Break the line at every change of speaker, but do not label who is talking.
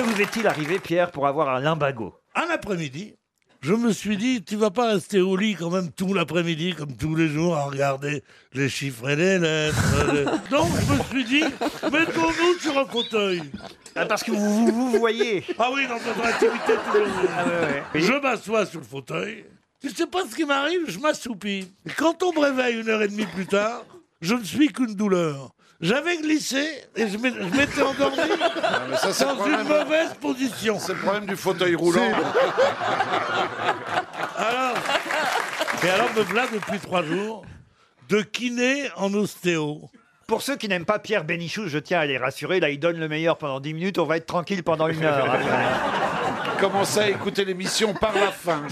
vous est-il arrivé, Pierre, pour avoir un limbago
Un après-midi, je me suis dit, tu vas pas rester au lit quand même tout l'après-midi, comme tous les jours, à regarder les chiffres et les lettres. les- Donc je me suis dit, mettons-nous sur un fauteuil.
Ah, Parce que vous vous, vous voyez.
Ah oui, dans notre.
Ah ouais, ouais. Oui.
Je m'assois sur le fauteuil. Tu sais pas ce qui m'arrive, je m'assoupis. Et quand on me réveille une heure et demie plus tard, je ne suis qu'une douleur. J'avais glissé et je je m'étais endormi
mais ça, c'est le
dans une
problème.
mauvaise position.
C'est le problème du fauteuil roulant.
Alors, et alors me voilà depuis trois jours de kiné en ostéo.
Pour ceux qui n'aiment pas Pierre Bénichou, je tiens à les rassurer. Là, il donne le meilleur pendant 10 minutes. On va être tranquille pendant une heure. après.
Commencez à écouter l'émission par la fin.